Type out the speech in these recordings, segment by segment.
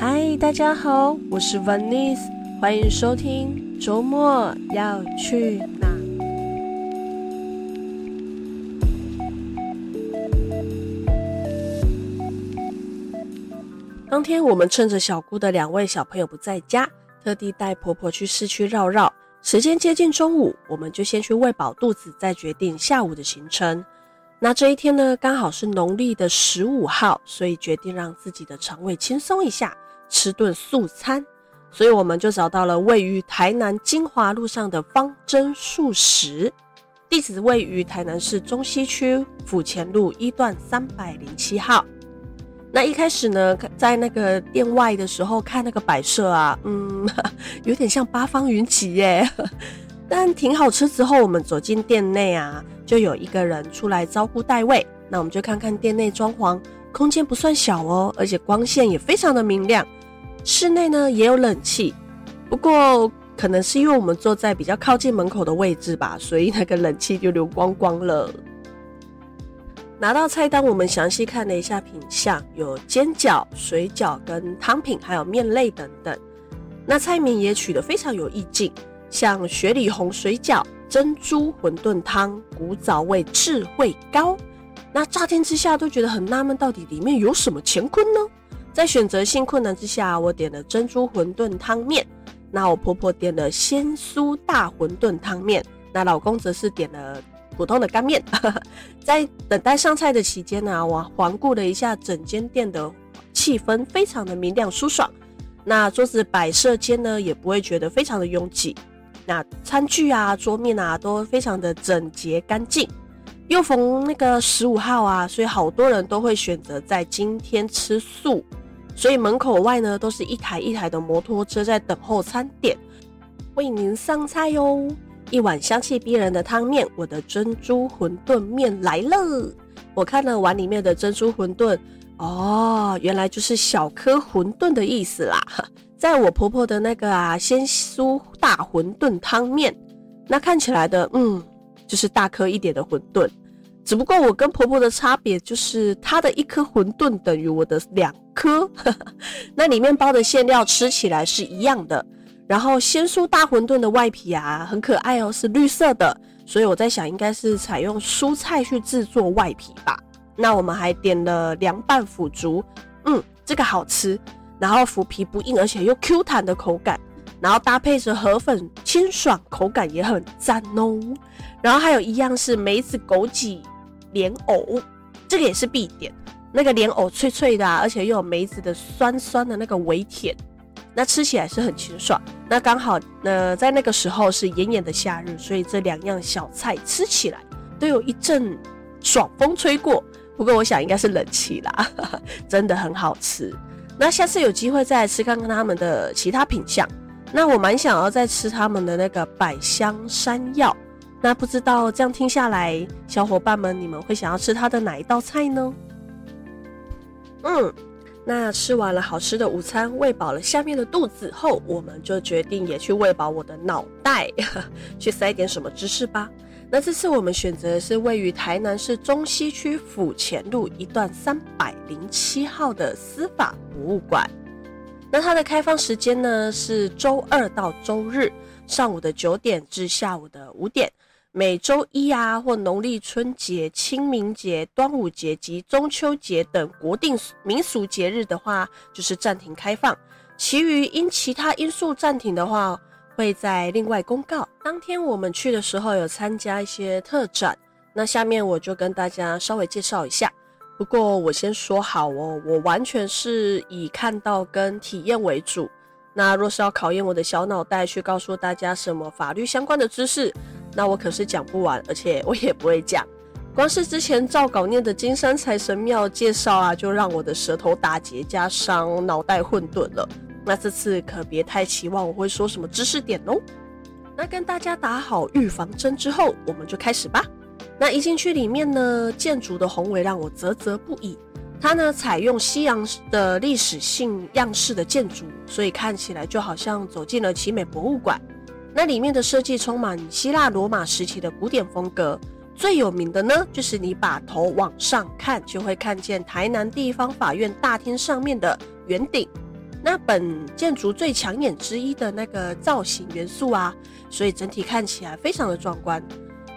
嗨，大家好，我是 Vanice，欢迎收听周末要去哪？当天我们趁着小姑的两位小朋友不在家，特地带婆婆去市区绕绕。时间接近中午，我们就先去喂饱肚子，再决定下午的行程。那这一天呢，刚好是农历的十五号，所以决定让自己的肠胃轻松一下，吃顿素餐。所以我们就找到了位于台南金华路上的方珍素食，地址位于台南市中西区府前路一段三百零七号。那一开始呢，在那个店外的时候看那个摆设啊，嗯，有点像八方云集耶。但停好车之后，我们走进店内啊。就有一个人出来招呼带位，那我们就看看店内装潢，空间不算小哦，而且光线也非常的明亮。室内呢也有冷气，不过可能是因为我们坐在比较靠近门口的位置吧，所以那个冷气就流光光了。拿到菜单，我们详细看了一下品相，有煎饺、水饺跟汤品，还有面类等等。那菜名也取得非常有意境，像雪里红水饺。珍珠馄饨汤，古早味智慧糕。那乍听之下都觉得很纳闷，到底里面有什么乾坤呢？在选择性困难之下，我点了珍珠馄饨汤面。那我婆婆点了鲜酥大馄饨汤面，那老公则是点了普通的干面。在等待上菜的期间呢，我环顾了一下整间店的气氛，非常的明亮舒爽。那桌子摆设间呢，也不会觉得非常的拥挤。那餐具啊、桌面啊都非常的整洁干净。又逢那个十五号啊，所以好多人都会选择在今天吃素。所以门口外呢，都是一台一台的摩托车在等候餐点，为您上菜哟。一碗香气逼人的汤面，我的珍珠馄饨面来了。我看了碗里面的珍珠馄饨，哦，原来就是小颗馄饨的意思啦。在我婆婆的那个啊鲜酥大馄饨汤面，那看起来的嗯，就是大颗一点的馄饨，只不过我跟婆婆的差别就是她的一颗馄饨等于我的两颗，那里面包的馅料吃起来是一样的。然后鲜蔬大馄饨的外皮啊很可爱哦，是绿色的，所以我在想应该是采用蔬菜去制作外皮吧。那我们还点了凉拌腐竹，嗯，这个好吃。然后腐皮不硬，而且又 Q 弹的口感，然后搭配着河粉，清爽，口感也很赞哦。然后还有一样是梅子枸杞莲藕，这个也是必点。那个莲藕脆脆的，而且又有梅子的酸酸的那个微甜，那吃起来是很清爽。那刚好呃在那个时候是炎炎的夏日，所以这两样小菜吃起来都有一阵爽风吹过。不过我想应该是冷气啦，真的很好吃。那下次有机会再来吃看看他们的其他品相。那我蛮想要再吃他们的那个百香山药。那不知道这样听下来，小伙伴们你们会想要吃他的哪一道菜呢？嗯，那吃完了好吃的午餐，喂饱了下面的肚子后，我们就决定也去喂饱我的脑袋，去塞点什么知识吧。那这次我们选择的是位于台南市中西区府前路一段三百零七号的司法博物馆。那它的开放时间呢是周二到周日上午的九点至下午的五点。每周一啊或农历春节、清明节、端午节及中秋节等国定民俗节日的话，就是暂停开放。其余因其他因素暂停的话，会在另外公告。当天我们去的时候有参加一些特展，那下面我就跟大家稍微介绍一下。不过我先说好哦，我完全是以看到跟体验为主。那若是要考验我的小脑袋去告诉大家什么法律相关的知识，那我可是讲不完，而且我也不会讲。光是之前照稿念的金山财神庙介绍啊，就让我的舌头打结加上脑袋混沌了。那这次可别太期望我会说什么知识点哦。那跟大家打好预防针之后，我们就开始吧。那一进去里面呢，建筑的宏伟让我啧啧不已。它呢采用西洋的历史性样式的建筑，所以看起来就好像走进了奇美博物馆。那里面的设计充满希腊罗马时期的古典风格。最有名的呢，就是你把头往上看，就会看见台南地方法院大厅上面的圆顶。那本建筑最抢眼之一的那个造型元素啊，所以整体看起来非常的壮观。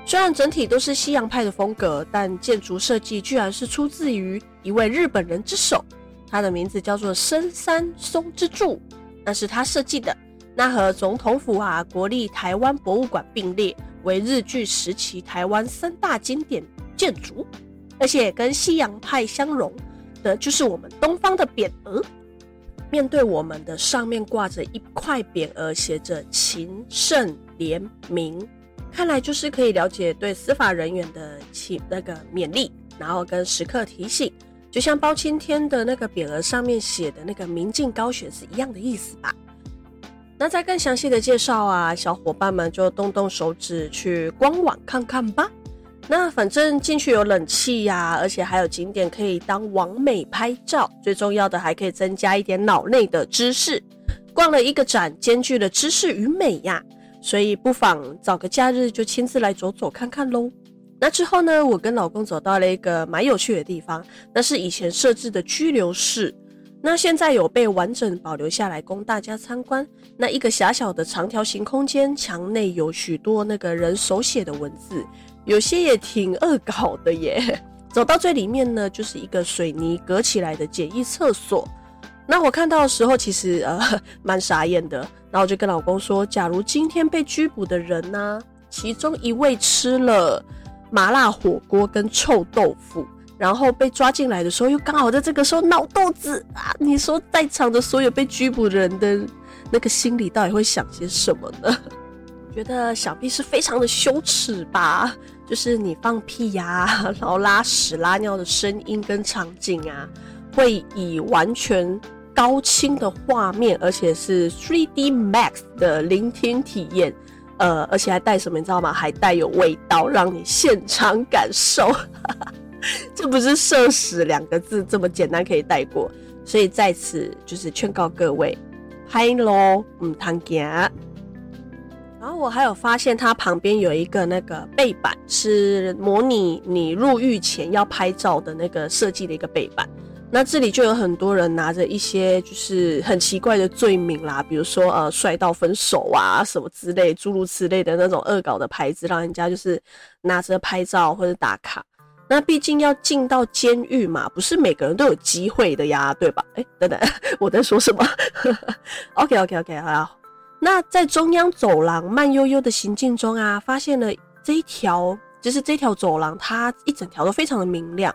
虽然整体都是西洋派的风格，但建筑设计居然是出自于一位日本人之手，他的名字叫做深山松之助，那是他设计的。那和总统府啊、国立台湾博物馆并列为日据时期台湾三大经典建筑，而且跟西洋派相融的就是我们东方的匾额。面对我们的上面挂着一块匾额，写着“勤慎廉明”，看来就是可以了解对司法人员的起那个勉励，然后跟时刻提醒，就像包青天的那个匾额上面写的那个“明镜高悬”是一样的意思吧？那再更详细的介绍啊，小伙伴们就动动手指去官网看看吧。那反正进去有冷气呀、而且还有景点可以当网美拍照，最重要的还可以增加一点脑内的知识。逛了一个展，兼具了知识与美呀，所以不妨找个假日就亲自来走走看看喽。那之后呢，我跟老公走到了一个蛮有趣的地方，那是以前设置的拘留室，那现在有被完整保留下来供大家参观。那一个狭小的长条形空间，墙内有许多那个人手写的文字。有些也挺恶搞的耶。走到最里面呢，就是一个水泥隔起来的简易厕所。那我看到的时候，其实呃蛮傻眼的。然后我就跟老公说，假如今天被拘捕的人呢、其中一位吃了麻辣火锅跟臭豆腐，然后被抓进来的时候，又刚好在这个时候闹肚子啊，你说在场的所有被拘捕人的那个心里到底会想些什么呢？觉得想必是非常的羞耻吧。就是你放屁呀、然后拉屎拉尿的声音跟场景啊，会以完全高清的画面，而且是 3D Max 的聆听体验，呃，而且还带什么你知道吗？还带有味道，让你现场感受。这不是“社死”两个字这么简单可以带过，所以在此就是劝告各位，拍咯，唔通惊。然后我还有发现，它旁边有一个那个背板，是模拟你入狱前要拍照的那个设计的一个背板。那这里就有很多人拿着一些就是很奇怪的罪名啦，比如说呃帅到分手啊什么之类，诸如此类的那种恶搞的牌子，让人家就是拿着拍照或者打卡。那毕竟要进到监狱嘛，不是每个人都有机会的呀，对吧？哎，等等，我在说什么？OK OK OK，好。那在中央走廊慢悠悠的行进中啊，发现了这一条，就是这条走廊，它一整条都非常的明亮。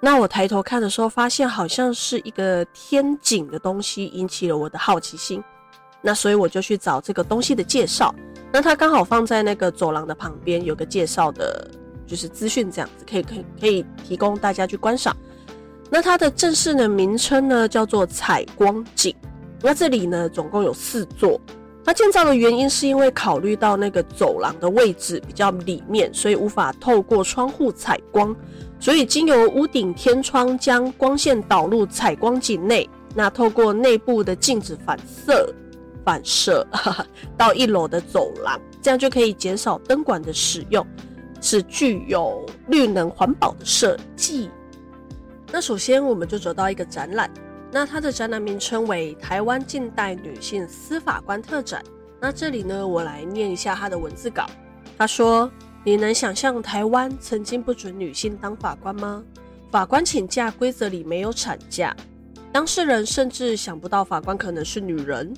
那我抬头看的时候，发现好像是一个天井的东西，引起了我的好奇心。那所以我就去找这个东西的介绍。那它刚好放在那个走廊的旁边，有个介绍的，就是资讯这样子，可以可以可以提供大家去观赏。那它的正式的名称呢，叫做采光井。那这里呢，总共有四座。它建造的原因是因为考虑到那个走廊的位置比较里面，所以无法透过窗户采光，所以经由屋顶天窗将光线导入采光井内，那透过内部的镜子反射反射哈哈 到一楼的走廊，这样就可以减少灯管的使用，是具有绿能环保的设计。那首先我们就走到一个展览。那它的展览名称为《台湾近代女性司法官特展》。那这里呢，我来念一下它的文字稿。他说：“你能想象台湾曾经不准女性当法官吗？法官请假规则里没有产假，当事人甚至想不到法官可能是女人。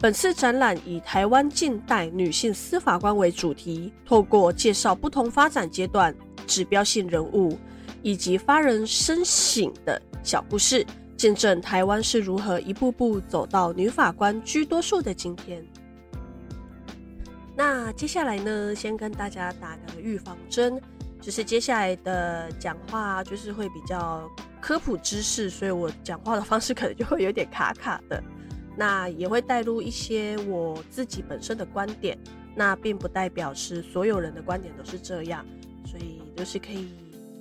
本次展览以台湾近代女性司法官为主题，透过介绍不同发展阶段、指标性人物以及发人深省的小故事。”见证台湾是如何一步步走到女法官居多数的今天。那接下来呢，先跟大家打个预防针，就是接下来的讲话就是会比较科普知识，所以我讲话的方式可能就会有点卡卡的。那也会带入一些我自己本身的观点，那并不代表是所有人的观点都是这样，所以就是可以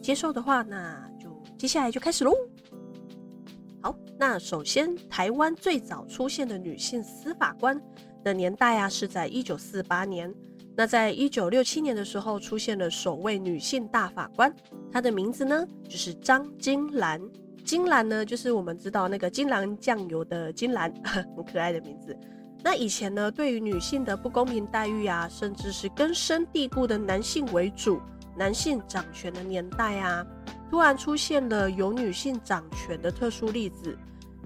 接受的话，那就接下来就开始喽。好，那首先，台湾最早出现的女性司法官的年代啊，是在一九四八年。那在一九六七年的时候，出现了首位女性大法官，她的名字呢，就是张金兰。金兰呢，就是我们知道那个金兰酱油的金兰，很可爱的名字。那以前呢，对于女性的不公平待遇啊，甚至是根深蒂固的男性为主、男性掌权的年代啊，突然出现了由女性掌权的特殊例子。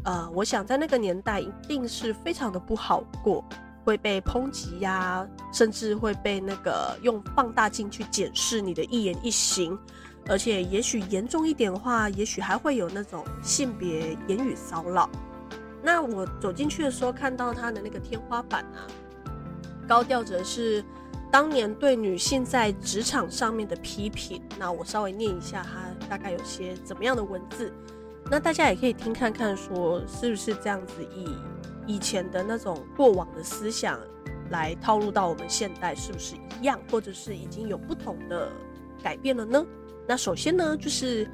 呃，我想在那个年代一定是非常的不好过，会被抨击呀，甚至会被那个用放大镜去检视你的一言一行，而且也许严重一点的话，也许还会有那种性别言语骚扰。那我走进去的时候，看到他的那个天花板啊，高调着是当年对女性在职场上面的批评。那我稍微念一下，它大概有些怎么样的文字。那大家也可以听看看，说是不是这样子，以以前的那种过往的思想来套入到我们现代，是不是一样，或者是已经有不同的改变了呢？那首先呢，就是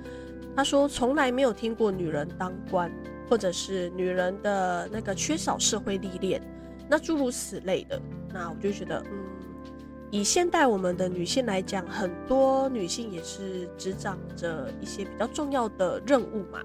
他说从来没有听过女人当官，或者是女人的那个缺少社会历练，那诸如此类的。那我就觉得，嗯。以现代我们的女性来讲，很多女性也是执掌着一些比较重要的任务嘛。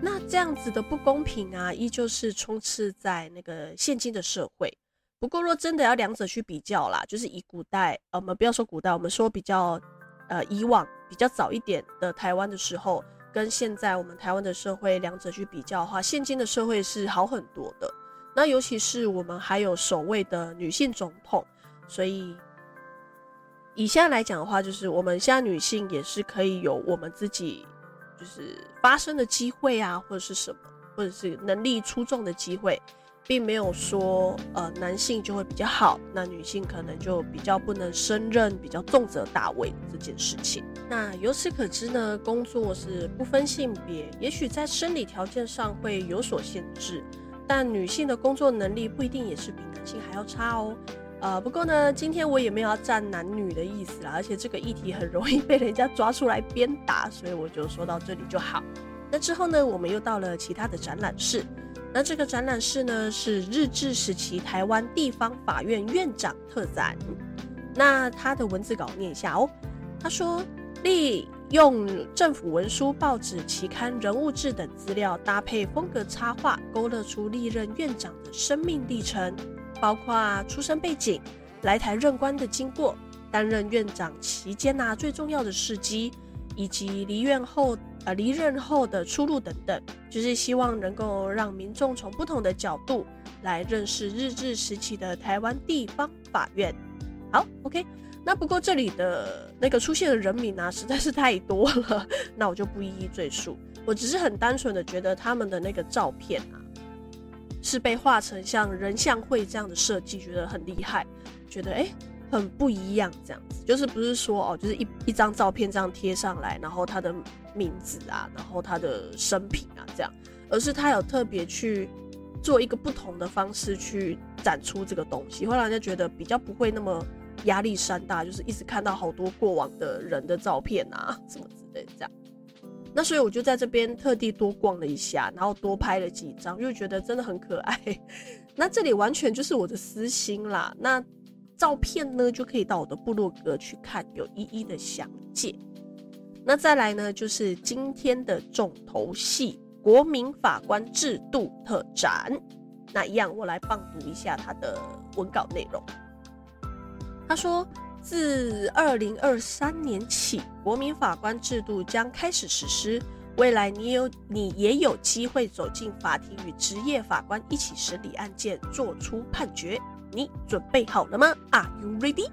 那这样子的不公平啊，依旧是充斥在那个现今的社会。不过，若真的要两者去比较啦，就是以古代，呃，我们不要说古代，我们说比较，呃，以往比较早一点的台湾的时候，跟现在我们台湾的社会两者去比较的话，现今的社会是好很多的。那尤其是我们还有首位的女性总统，所以。以现在来讲的话，就是我们现在女性也是可以有我们自己就是发声的机会啊，或者是什么，或者是能力出众的机会，并没有说呃男性就会比较好，那女性可能就比较不能胜任，比较重责大位这件事情。那由此可知呢，工作是不分性别，也许在生理条件上会有所限制，但女性的工作能力不一定也是比男性还要差哦。呃，不过呢，今天我也没有要站男女的意思啦，而且这个议题很容易被人家抓出来鞭打，所以我就说到这里就好。那之后呢，我们又到了其他的展览室。那这个展览室呢，是日治时期台湾地方法院院长特展。那他的文字稿念一下哦。他说，利用政府文书、报纸、期刊、人物志等资料，搭配风格插画，勾勒出历任院长的生命历程。包括出生背景、来台任官的经过、担任院长期间呐最重要的事迹，以及离院后呃离任后的出路等等，就是希望能够让民众从不同的角度来认识日治时期的台湾地方法院。好，OK，那不过这里的那个出现的人名啊实在是太多了，那我就不一一赘述。我只是很单纯的觉得他们的那个照片啊。是被画成像人像会这样的设计，觉得很厉害，觉得诶、欸、很不一样，这样子就是不是说哦，就是一一张照片这样贴上来，然后他的名字啊，然后他的生平啊这样，而是他有特别去做一个不同的方式去展出这个东西，会让人家觉得比较不会那么压力山大，就是一直看到好多过往的人的照片啊什么之类的这样。那所以我就在这边特地多逛了一下，然后多拍了几张，因为觉得真的很可爱。那这里完全就是我的私心啦。那照片呢，就可以到我的部落格去看，有一一的详解。那再来呢，就是今天的重头戏——国民法官制度特展。那一样，我来棒读一下他的文稿内容。他说。自二零二三年起，国民法官制度将开始实施。未来你有你也有机会走进法庭，与职业法官一起审理案件，做出判决。你准备好了吗？Are you ready？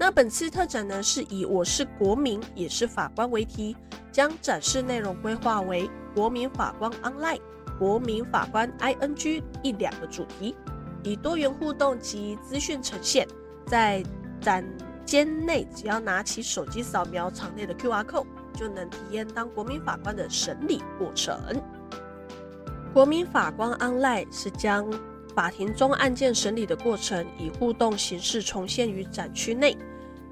那本次特展呢，是以“我是国民，也是法官”为题，将展示内容规划为“国民法官 Online”、“国民法官 ING” 一两个主题，以多元互动及资讯呈现，在展。间内只要拿起手机扫描场内的 QR code，就能体验当国民法官的审理过程。国民法官 Online 是将法庭中案件审理的过程以互动形式重现于展区内，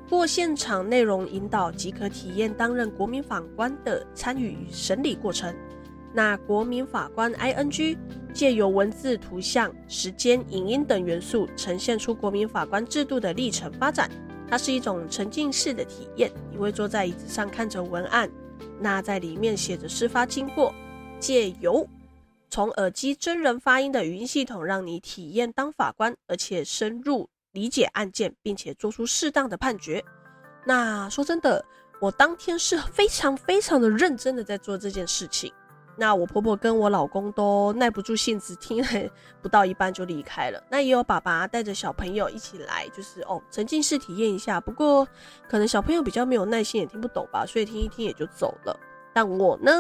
过现场内容引导即可体验担任国民法官的参与与审理过程。那国民法官 ING 借由文字、图像、时间、影音等元素，呈现出国民法官制度的历程发展。它是一种沉浸式的体验，你会坐在椅子上看着文案，那在里面写着事发经过，借由从耳机真人发音的语音系统，让你体验当法官，而且深入理解案件，并且做出适当的判决。那说真的，我当天是非常非常的认真的在做这件事情。那我婆婆跟我老公都耐不住性子，听了不到一半就离开了。那也有爸爸带着小朋友一起来，就是哦沉浸式体验一下。不过可能小朋友比较没有耐心，也听不懂吧，所以听一听也就走了。但我呢，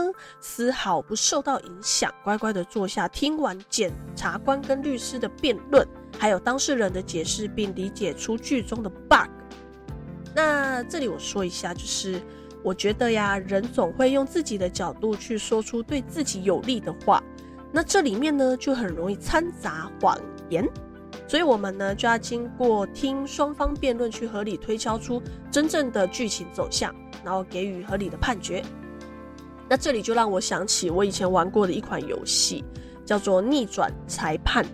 丝毫不受到影响，乖乖的坐下，听完检察官跟律师的辩论，还有当事人的解释，并理解出剧中的 bug。那这里我说一下，就是我觉得呀，人总会用自己的角度去说出对自己有利的话，那这里面呢就很容易掺杂谎言，所以我们呢就要经过听双方辩论，去合理推敲出真正的剧情走向，然后给予合理的判决。那这里就让我想起我以前玩过的一款游戏，叫做《逆转裁判》，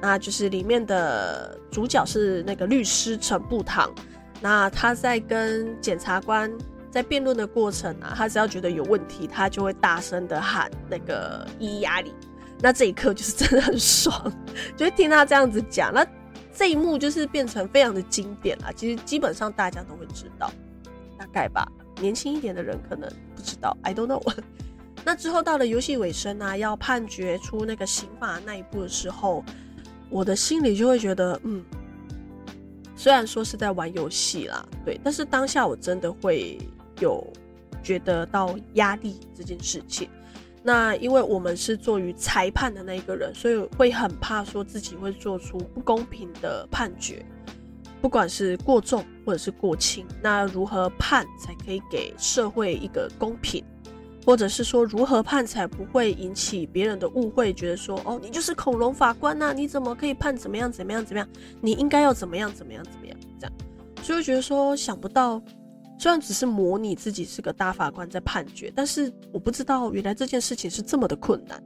那就是里面的主角是那个律师陈步堂，那他在跟检察官在辩论的过程啊，他只要觉得有问题，他就会大声的喊那个“伊亚里”，那这一刻就是真的很爽，就会听他这样子讲，那这一幕就是变成非常的经典啊，其实基本上大家都会知道，大概吧。年轻一点的人可能不知道，I don't know。那之后到了游戏尾声啊，要判决出那个刑法那一步的时候，我的心里就会觉得，嗯，虽然说是在玩游戏啦，对，但是当下我真的会有觉得到压力这件事情。那因为我们是做于裁判的那一个人，所以会很怕说自己会做出不公平的判决。不管是过重或者是过轻，那如何判才可以给社会一个公平，或者是说如何判才不会引起别人的误会，觉得说哦，你就是恐龙法官呐，你怎么可以判怎么样怎么样怎么样？你应该要怎么样怎么样怎么样这样，所以觉得说想不到，虽然只是模拟自己是个大法官在判决，但是我不知道原来这件事情是这么的困难。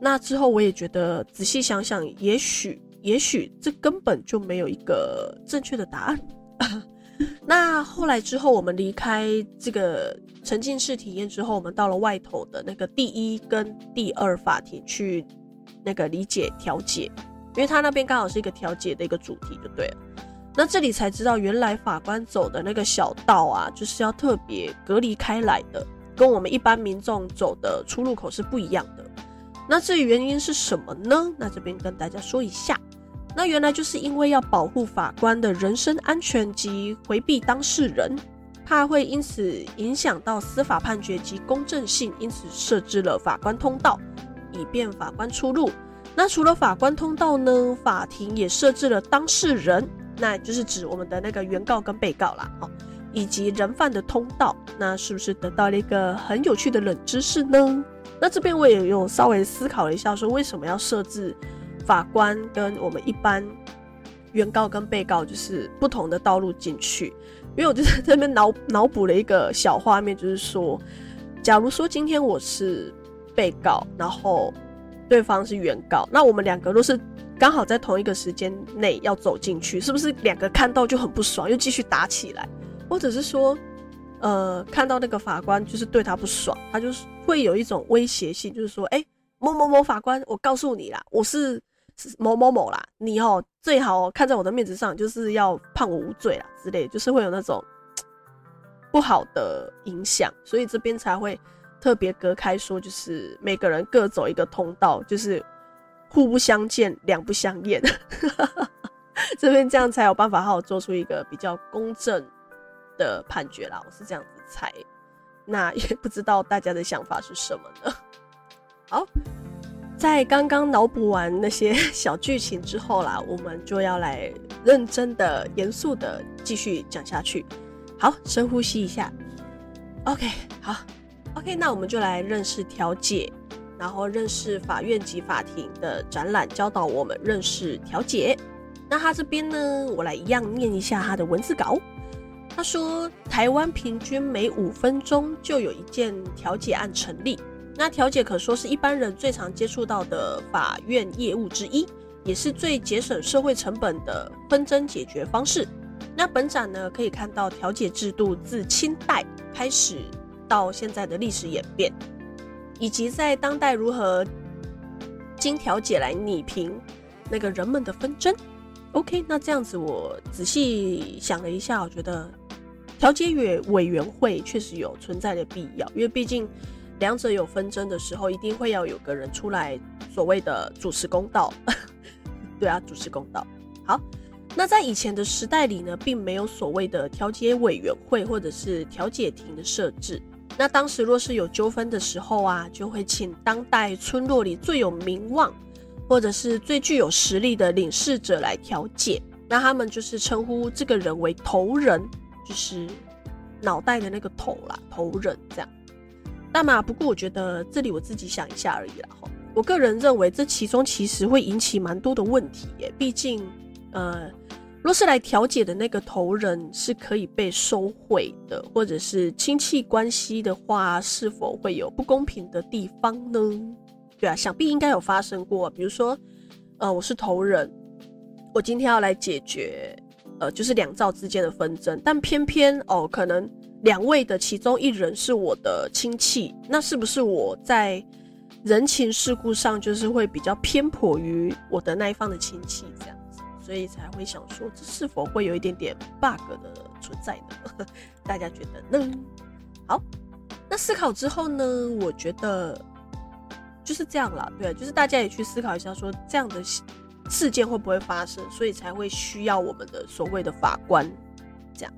那之后我也觉得仔细想想，也许。也许这根本就没有一个正确的答案。那后来之后，我们离开这个沉浸式体验之后，我们到了外头的那个第一跟第二法庭去那个理解调解，因为他那边刚好是一个调解的一个主题，就对了。那这里才知道，原来法官走的那个小道啊，就是要特别隔离开来的，跟我们一般民众走的出入口是不一样的。那至于原因是什么呢？那这边跟大家说一下。那原来就是因为要保护法官的人身安全及回避当事人，怕会因此影响到司法判决及公正性，因此设置了法官通道，以便法官出入。那除了法官通道呢，法庭也设置了当事人，那就是指我们的那个原告跟被告啦，哦，以及人犯的通道。那是不是得到了一个很有趣的冷知识呢？那这边我也有稍微思考了一下，说为什么要设置？法官跟我们一般原告跟被告就是不同的道路进去，因为我就在这边脑脑补了一个小画面，就是说，假如说今天我是被告，然后对方是原告，那我们两个都是刚好在同一个时间内要走进去，是不是两个看到就很不爽，又继续打起来？或者是说，呃，看到那个法官就是对他不爽，他就是会有一种威胁性，就是说，哎，某某某法官，我告诉你啦，我是。某某某啦，你哦最好看在我的面子上，就是要判我无罪啦之类，就是会有那种 不好的影响，所以这边才会特别隔开说，就是每个人各走一个通道，就是互不相见，两不相厌，这边这样才有办法好好做出一个比较公正的判决啦。我是这样子猜，那也不知道大家的想法是什么呢？好。在刚刚脑补完那些 小剧情之后啦，我们就要来认真的、严肃的继续讲下去。好，深呼吸一下。OK，好，OK，那我们就来认识调解，然后认识法院及法庭的展览，教导我们认识调解。那他这边呢，我来一样念一下他的文字稿。他说，台湾平均每五分钟就有一件调解案成立。那调解可说是一般人最常接触到的法院业务之一，也是最节省社会成本的纷争解决方式。那本展呢，可以看到调解制度自清代开始到现在的历史演变。以及在当代如何经调解来拟平那个人们的纷争。OK，那这样子我仔细想了一下，我觉得调解委委员会确实有存在的必要，因为毕竟两者有纷争的时候，一定会要有个人出来所谓的主持公道。对啊，主持公道。好，那在以前的时代里呢，并没有所谓的调解委员会或者是调解庭的设置。那当时若是有纠纷的时候啊，就会请当代村落里最有名望，或者是最具有实力的领事者来调解，那他们就是称呼这个人为头人，就是脑袋的那个头啦，头人这样。那么，不过我觉得这里我自己想一下而已啦。哈，我个人认为这其中其实会引起蛮多的问题耶。毕竟，呃，若是来调解的那个头人是可以被收贿的，或者是亲戚关系的话，是否会有不公平的地方呢？对啊，想必应该有发生过。比如说，呃，我是头人，我今天要来解决，呃，就是两造之间的纷争，但偏偏哦，可能两位的其中一人是我的亲戚，那是不是我在人情世故上就是会比较偏颇于我的那一方的亲戚这样，所以才会想说，这是否会有一点点 bug 的存在呢？大家觉得呢？好，那思考之后呢，我觉得。就是这样啦，对，就是大家也去思考一下，说这样的事件会不会发生，所以才会需要我们的所谓的法官。这样，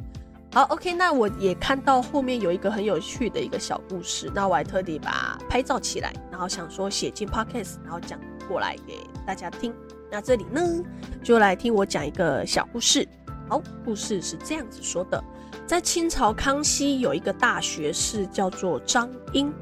好，OK，那我也看到后面有一个很有趣的一个小故事，那我还特地把拍照起来，然后想说写进 Podcast，然后讲过来给大家听。那这里呢，就来听我讲一个小故事。好，故事是这样子说的，在清朝康熙有一个大学士叫做张英。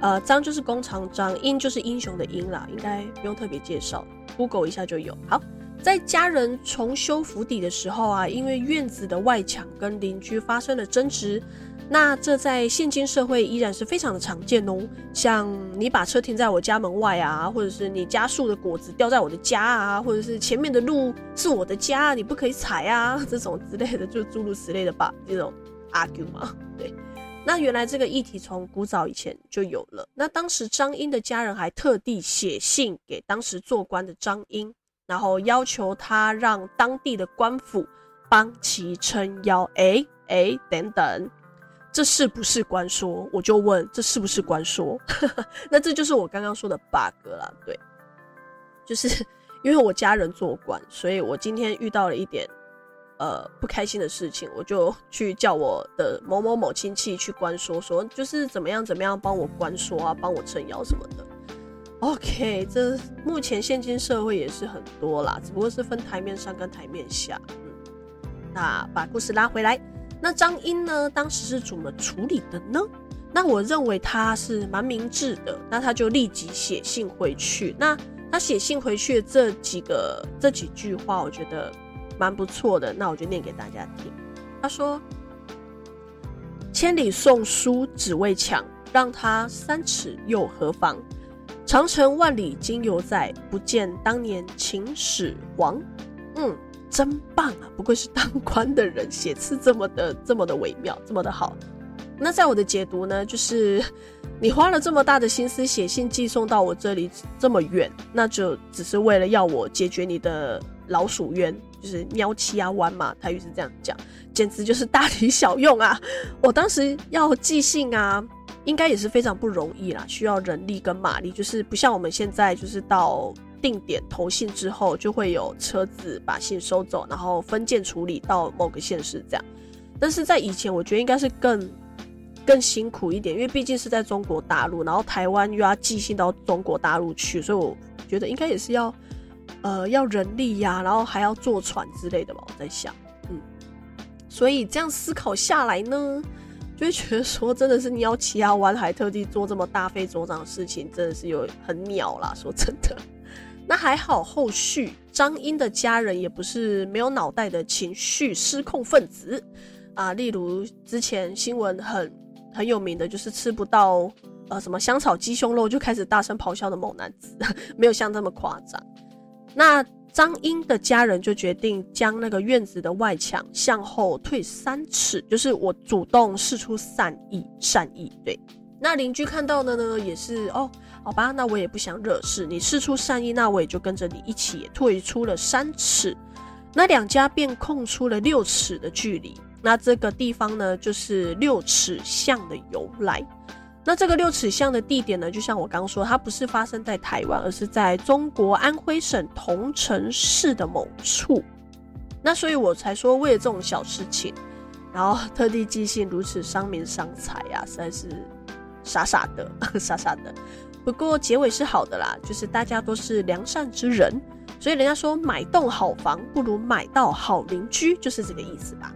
呃，张就是工长张，英就是英雄的英啦，应该不用特别介绍，Google 一下就有。好，在家人重修府邸的时候啊，因为院子的外墙跟邻居发生了争执，那这在现今社会依然是非常的常见哦。像你把车停在我家门外啊，或者是你家树的果子掉在我的家啊，或者是前面的路是我的家，你不可以踩啊，这种之类的，就诸如此类的吧，这种 argue 嘛，对。那原来这个议题从古早以前就有了。那当时张英的家人还特地写信给当时做官的张英，然后要求他让当地的官府帮其撑腰。哎哎，等等，这是不是官说？我就问，这是不是官说？那这就是我刚刚说的 bug 啦。对，就是因为我家人做官，所以我今天遇到了一点。呃，不开心的事情，我就去叫我的某某某亲戚去关说，说就是怎么样怎么样帮我关说啊，帮我撑腰什么的。OK，这目前现今社会也是很多啦，只不过是分台面上跟台面下。嗯，那把故事拉回来，那张英呢，当时是怎么处理的呢？那我认为他是蛮明智的，那他就立即写信回去。那他写信回去的这几个这几句话，我觉得。蛮不错的，那我就念给大家听。他说：“千里送书只为抢，让他三尺又何妨？长城万里今犹在，不见当年秦始皇。”嗯，真棒啊！不愧是当官的人，写词这么的这么的微妙，这么的好。那在我的解读呢，就是你花了这么大的心思写信寄送到我这里这么远，那就只是为了要我解决你的老鼠冤。就是喵七啊弯嘛，台语是这样讲，简直就是大材小用啊！我当时要寄信啊，应该也是非常不容易啦，需要人力跟马力，就是不像我们现在，就是到定点投信之后，就会有车子把信收走，然后分件处理到某个县市这样。但是在以前，我觉得应该是更更辛苦一点，因为毕竟是在中国大陆，然后台湾又要寄信到中国大陆去，所以我觉得应该也是要。呃，要人力呀、然后还要坐船之类的吧。我在想，嗯，所以这样思考下来呢，就会觉得说，真的是你要骑亚湾还特地做这么大费周章的事情，真的是有很鸟啦。说真的，那还好，后续张英的家人也不是没有脑袋的情绪失控分子啊。例如之前新闻很很有名的，就是吃不到呃什么香草鸡胸肉就开始大声咆哮的某男子，没有像这么夸张。那张英的家人就决定将那个院子的外墙向后退三尺，就是我主动示出善意，善意对。那邻居看到的呢，也是哦，好吧，那我也不想惹事，你释出善意，那我也就跟着你一起也退出了三尺。那两家便空出了六尺的距离。那这个地方呢，就是六尺巷的由来。那这个六尺巷的地点呢，就像我刚说，它不是发生在台湾，而是在中国安徽省桐城市的某处。那所以我才说，为了这种小事情，然后特地寄信如此伤民伤财啊，实在是。傻傻的，傻傻的。不过结尾是好的啦，就是大家都是良善之人，所以人家说买栋好房不如买到好邻居，就是这个意思吧。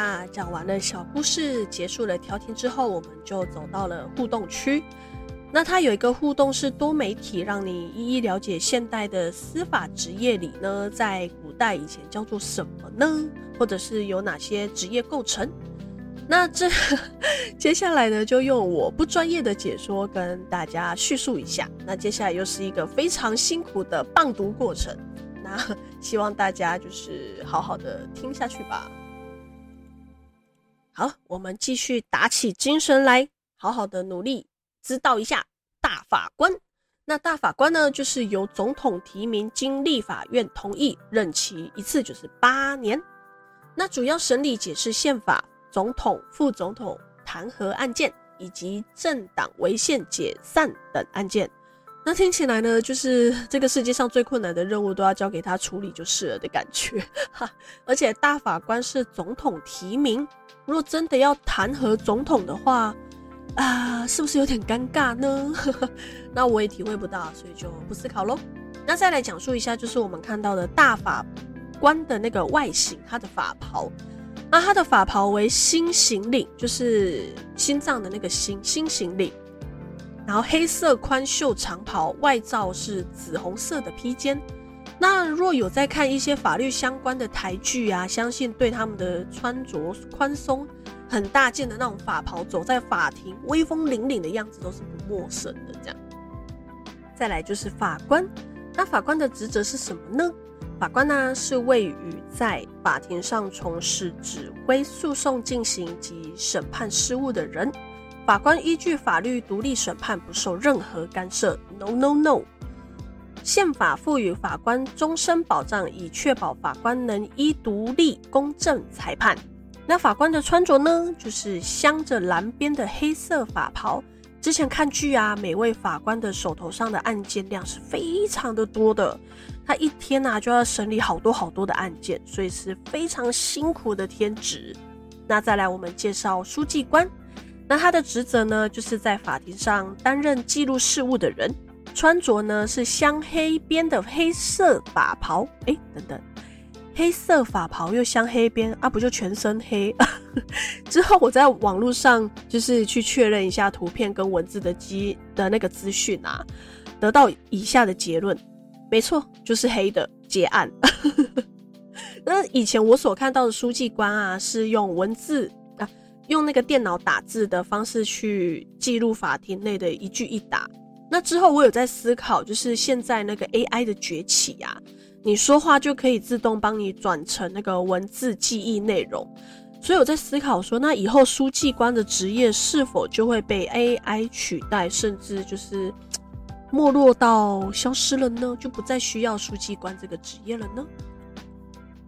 那讲完了小故事，结束了调停之后，我们就走到了互动区。那它有一个互动是多媒体，让你一一了解现代的司法职业里呢，在古代以前叫做什么呢？或者是有哪些职业构成？那这 接下来呢，就用我不专业的解说跟大家叙述一下。那接下来又是一个非常辛苦的棒读过程，那希望大家就是好好的听下去吧。好，我们继续打起精神来，好好的努力，知道一下大法官。那大法官呢，就是由总统提名，经立法院同意，任期一次就是八年。那主要审理解释宪法。总统、副总统弹劾案件以及政党违宪解散等案件，那听起来呢，就是这个世界上最困难的任务都要交给他处理就是了的感觉。哈，而且大法官是总统提名，如果真的要弹劾总统的话，啊，是不是有点尴尬呢？那我也体会不到，所以就不思考喽。那再来讲述一下，就是我们看到的大法官的那个外形，他的法袍。那他的法袍为心形领，就是心脏的那个心，心形领。然后黑色宽袖长袍，外罩是紫红色的披肩。那若有在看一些法律相关的台剧啊，相信对他们的穿着宽松、很大件的那种法袍，走在法庭威风凛凛的样子都是不陌生的。这样，再来就是法官。那法官的职责是什么呢？法官呢，是位于在法庭上从事指挥诉讼进行及审判事务的人。法官依据法律独立审判，不受任何干涉。No No No。宪法赋予法官终身保障，以确保法官能依独立公正裁判。那法官的穿着呢，就是镶着蓝边的黑色法袍。之前看剧啊，每位法官的手头上的案件量是非常的多的。他一天呐、啊、就要审理好多好多的案件，所以是非常辛苦的天职。那再来我们介绍书记官，那他的职责呢，就是在法庭上担任记录事务的人，穿着呢是镶黑边的黑色法袍。哎，等等，黑色法袍又镶黑边啊，不就全身黑？之后我在网络上就是去确认一下图片跟文字的机的那个资讯啊，得到以下的结论。没错，就是黑的结案。那以前我所看到的书记官啊，是用文字，用那个电脑打字的方式去记录法庭内的一句一答。那之后我有在思考，就是现在那个 AI 的崛起啊，你说话就可以自动帮你转成那个文字记忆内容。所以我在思考说，那以后书记官的职业是否就会被 AI 取代，甚至就是。没落到消失了呢，就不再需要书记官这个职业了呢。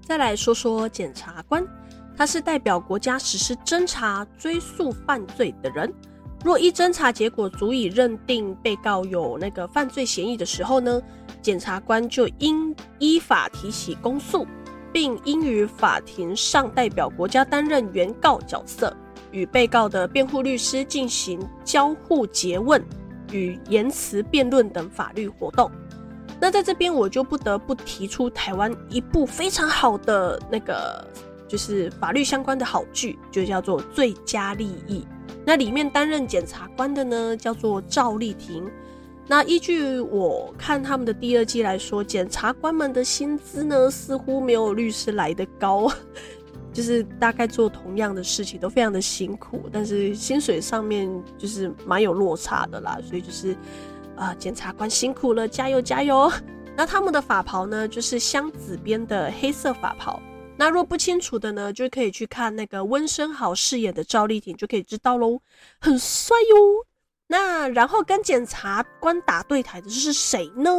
再来说说检察官，他是代表国家实施侦查、追诉犯罪的人。若一侦查结果足以认定被告有那个犯罪嫌疑的时候呢，检察官就应依法提起公诉，并应于法庭上代表国家担任原告角色，与被告的辩护律师进行交互诘问。与言辞辩论等法律活动，那在这边我就不得不提出台湾一部非常好的那个，就是法律相关的好剧，就叫做《最佳利益》。那里面担任检察官的呢，叫做赵丽婷。那依据我看他们的第二季来说，检察官们的薪资呢，似乎没有律师来得高。就是大概做同样的事情都非常的辛苦，但是薪水上面就是蛮有落差的啦，所以就是，啊、检察官辛苦了，加油加油！那他们的法袍呢，就是箱子边的黑色法袍。那若不清楚的呢，就可以去看那个温升豪饰演的赵丽婷，就可以知道喽，很帅哟。那然后跟检察官打对台的是谁呢？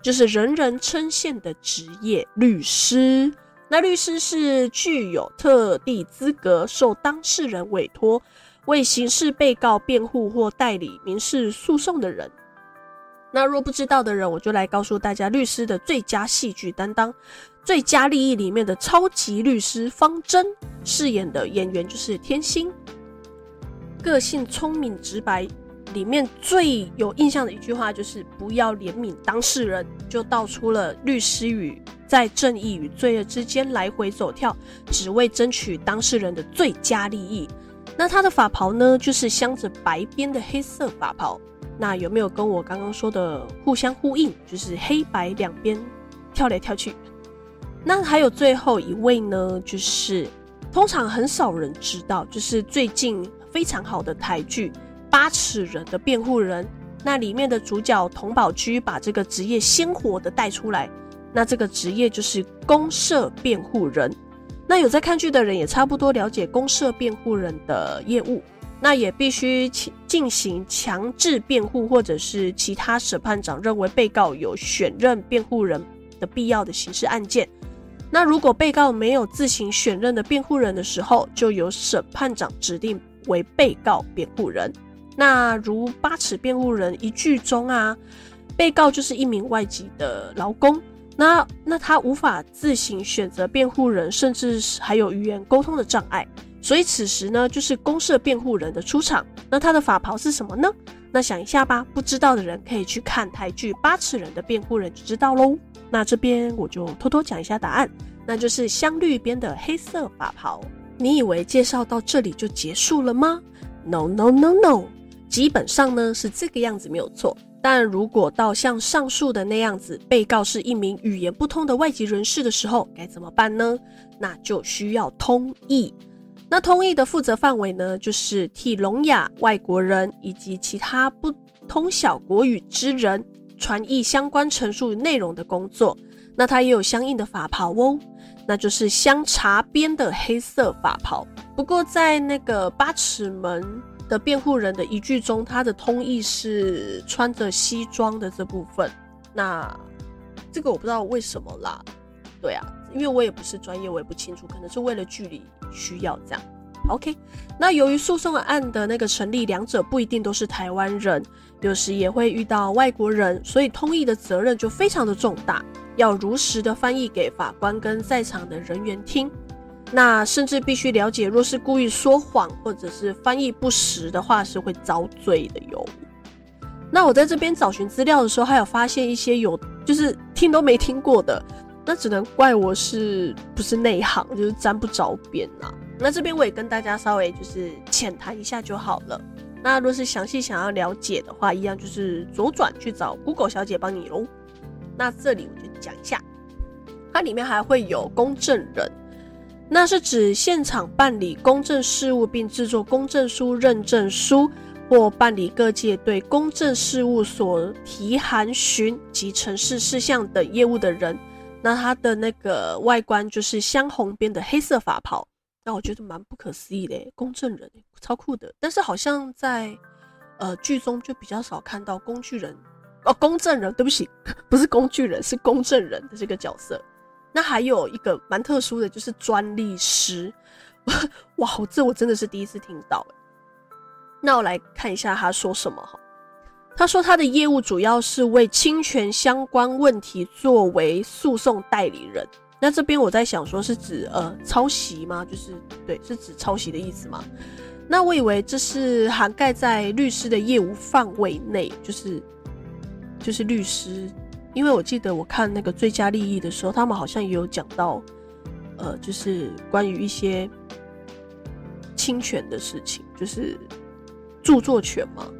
就是人人称羡的职业律师。那律师是具有特定资格，受当事人委托为刑事被告辩护或代理民事诉讼的人。那若不知道的人，我就来告诉大家，律师的最佳戏剧担当，《最佳利益》里面的超级律师方筝饰演的演员就是天心，个性聪明直白。里面最有印象的一句话就是“不要怜悯当事人”，就道出了律师与在正义与罪恶之间来回走跳，只为争取当事人的最佳利益。那他的法袍呢，就是镶着白边的黑色法袍。那有没有跟我刚刚说的互相呼应？就是黑白两边跳来跳去。那还有最后一位呢，就是通常很少人知道，就是最近非常好的台剧《八尺人的辩护人》。那里面的主角佟宝驹把这个职业鲜活的带出来。那这个职业就是公社辩护人。那有在看剧的人也差不多了解公社辩护人的业务。那也必须进行强制辩护，或者是其他审判长认为被告有选任辩护人的必要的刑事案件。那如果被告没有自行选任的辩护人的时候，就由审判长指定为被告辩护人。那如八尺辩护人一句中啊，被告就是一名外籍的劳工，那那他无法自行选择辩护人，甚至还有语言沟通的障碍。所以此时呢，就是公设辩护人的出场。那他的法袍是什么呢？那想一下吧，不知道的人可以去看台剧《八尺人的辩护人》就知道喽。那这边我就偷偷讲一下答案，那就是香绿边的黑色法袍。你以为介绍到这里就结束了吗？No No No No，基本上呢是这个样子没有错。但如果到像上述的那样子，被告是一名语言不通的外籍人士的时候，该怎么办呢？那就需要通译。那通译的负责范围呢，就是替聋哑外国人以及其他不通晓国语之人传译相关陈述内容的工作。那他也有相应的法袍哦，那就是镶茶边的黑色法袍。不过在那个八尺门的辩护人的一句中，他的通译是穿着西装的这部分。那这个我不知道为什么啦。对啊，因为我也不是专业，我也不清楚，可能是为了距离需要这样。OK，那由于诉讼案的那个成立，两者不一定都是台湾人，有时也会遇到外国人，所以通译的责任就非常的重大，要如实的翻译给法官跟在场的人员听。那甚至必须了解，若是故意说谎或者是翻译不实的话，是会遭罪的哟。那我在这边找寻资料的时候，还有发现一些有就是听都没听过的。那只能怪我是不是内行，就是沾不着边呐。那这边我也跟大家稍微就是浅谈一下就好了。那若是详细想要了解的话，一样就是左转去找 Google 小姐帮你喽。那这里我就讲一下，它里面还会有公证人，那是指现场办理公证事务并制作公证书、认证书，或办理各界对公证事务所提函询及城市事项等业务的人。那它的那个外观就是镶红边的黑色法袍，那我觉得蛮不可思议的，公证人超酷的。但是好像在呃剧中就比较少看到工具人哦，公证人，对不起，不是工具人，是公证人的这个角色。那还有一个蛮特殊的就是专利师，哇，这我真的是第一次听到。那我来看一下他说什么哈。他说他的业务主要是为侵权相关问题作为诉讼代理人。那这边我在想说是指呃抄袭吗？就是对，是指抄袭的意思吗？那我以为这是涵盖在律师的业务范围内，就是就是律师，因为我记得我看那个最佳利益的时候，他们好像也有讲到，呃，就是关于一些侵权的事情，就是著作权嘛。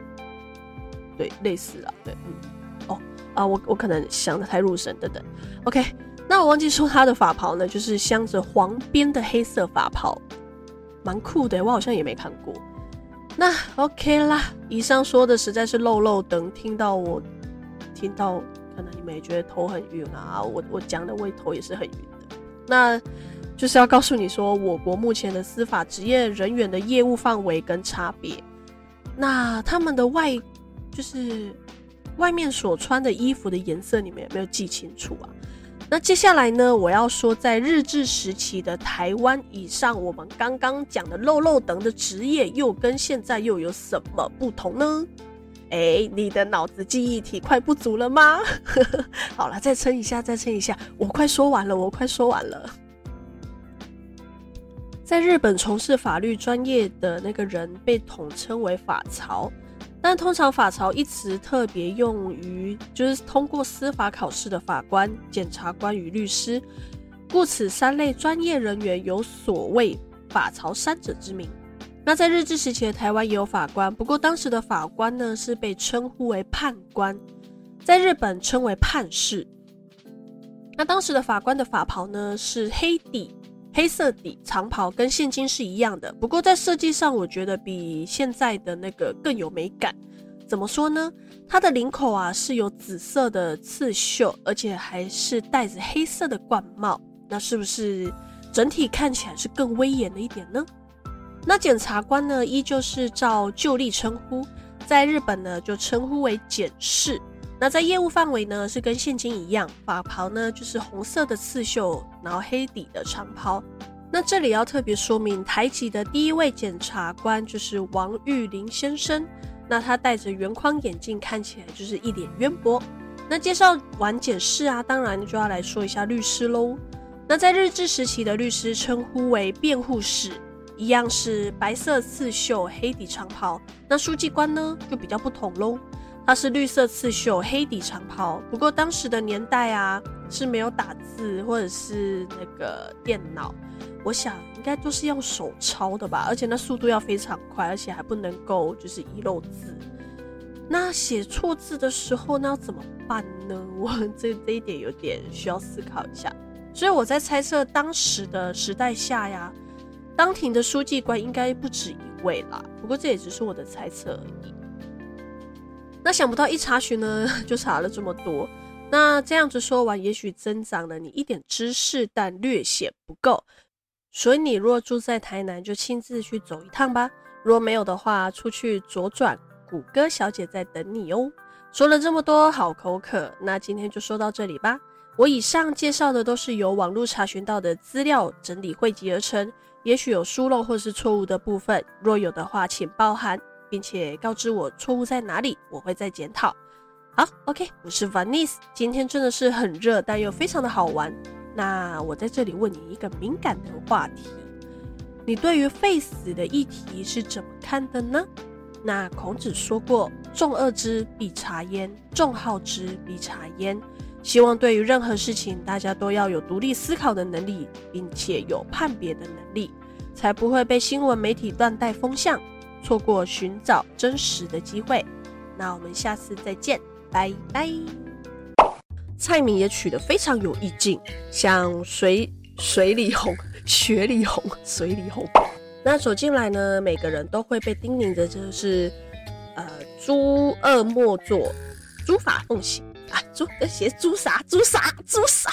对，类似啊，对，嗯，哦，啊，我我可能想的太入神，等等，OK，那我忘记说他的法袍呢，就是镶着黄边的黑色法袍，蛮酷的，我好像也没看过。那 OK 啦，以上说的实在是漏漏等，听到我听到，可能你们也觉得头很晕啊，我我讲的我头也是很晕的。那就是要告诉你说，我国目前的司法职业人员的业务范围跟差别。那他们的外，就是外面所穿的衣服的颜色，你们有没有记清楚啊？那接下来呢，我要说，在日治时期的台湾，以上我们刚刚讲的漏漏等的职业，又跟现在又有什么不同呢？哎、你的脑子记忆体快不足了吗？好了，再撑一下，再撑一下，我快说完了，我快说完了。在日本从事法律专业的那个人被统称为法曹，但通常法曹一词特别用于就是通过司法考试的法官、检察官与律师，故此三类专业人员有所谓法曹三者之名。那在日治时期的台湾也有法官，不过当时的法官呢是被称呼为判官，在日本称为判事。那当时的法官的法袍呢是黑底。黑色底长袍跟现今是一样的，不过在设计上，我觉得比现在的那个更有美感。怎么说呢？它的领口啊是有紫色的刺绣，而且还是戴着黑色的冠帽，那是不是整体看起来是更威严了一点呢？那检察官呢，依旧是照旧例称呼，在日本呢就称呼为检事。那在业务范围呢，是跟现金一样，法袍呢就是红色的刺绣，然后黑底的长袍。那这里要特别说明，台籍的第一位检察官就是王玉林先生。那他戴着圆框眼镜，看起来就是一脸渊博。那介绍完检事啊，当然就要来说一下律师喽。那在日治时期的律师称呼为辩护士，一样是白色刺绣，黑底长袍。那书记官呢，就比较不同喽。它是绿色刺绣、黑底长袍，不过当时的年代啊是没有打字或者是那个电脑，我想应该都是用手抄的吧，而且那速度要非常快，而且还不能够就是遗漏字。那写错字的时候，那要怎么办呢？我这这一点有点需要思考一下。所以我在猜测，当时的时代下呀，当庭的书记官应该不止一位啦。不过这也只是我的猜测而已。那想不到一查询呢，就查了这么多。那这样子说完，也许增长了你一点知识，但略显不够。所以你若住在台南，就亲自去走一趟吧。若没有的话，出去左转，谷歌小姐在等你哦。说了这么多，好口渴。那今天就说到这里吧。我以上介绍的都是由网络查询到的资料整理汇集而成，也许有疏漏或是错误的部分，若有的话，请包涵。并且告知我错误在哪里，我会再检讨。好，OK，我是 Vanice，今天真的是很热，但又非常的好玩。那我在这里问你一个敏感的话题：你对于废死的议题是怎么看的呢？那孔子说过：“众恶之，必察焉；众好之，必察焉。”希望对于任何事情，大家都要有独立思考的能力，并且有判别的能力，才不会被新闻媒体乱带风向。错过寻找真实的机会，那我们下次再见，拜拜。菜名也取得非常有意境，像水水里红、雪里红、水里红。那走进来呢，每个人都会被叮咛的就是，呃，诸恶莫作，诸法奉行啊，诸写诸啥诸啥诸啥。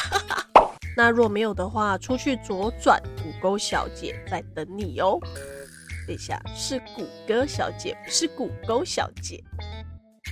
那若没有的话，出去左转，谷歌小姐在等你哦。等一下，是谷歌小姐，不是谷歌小姐。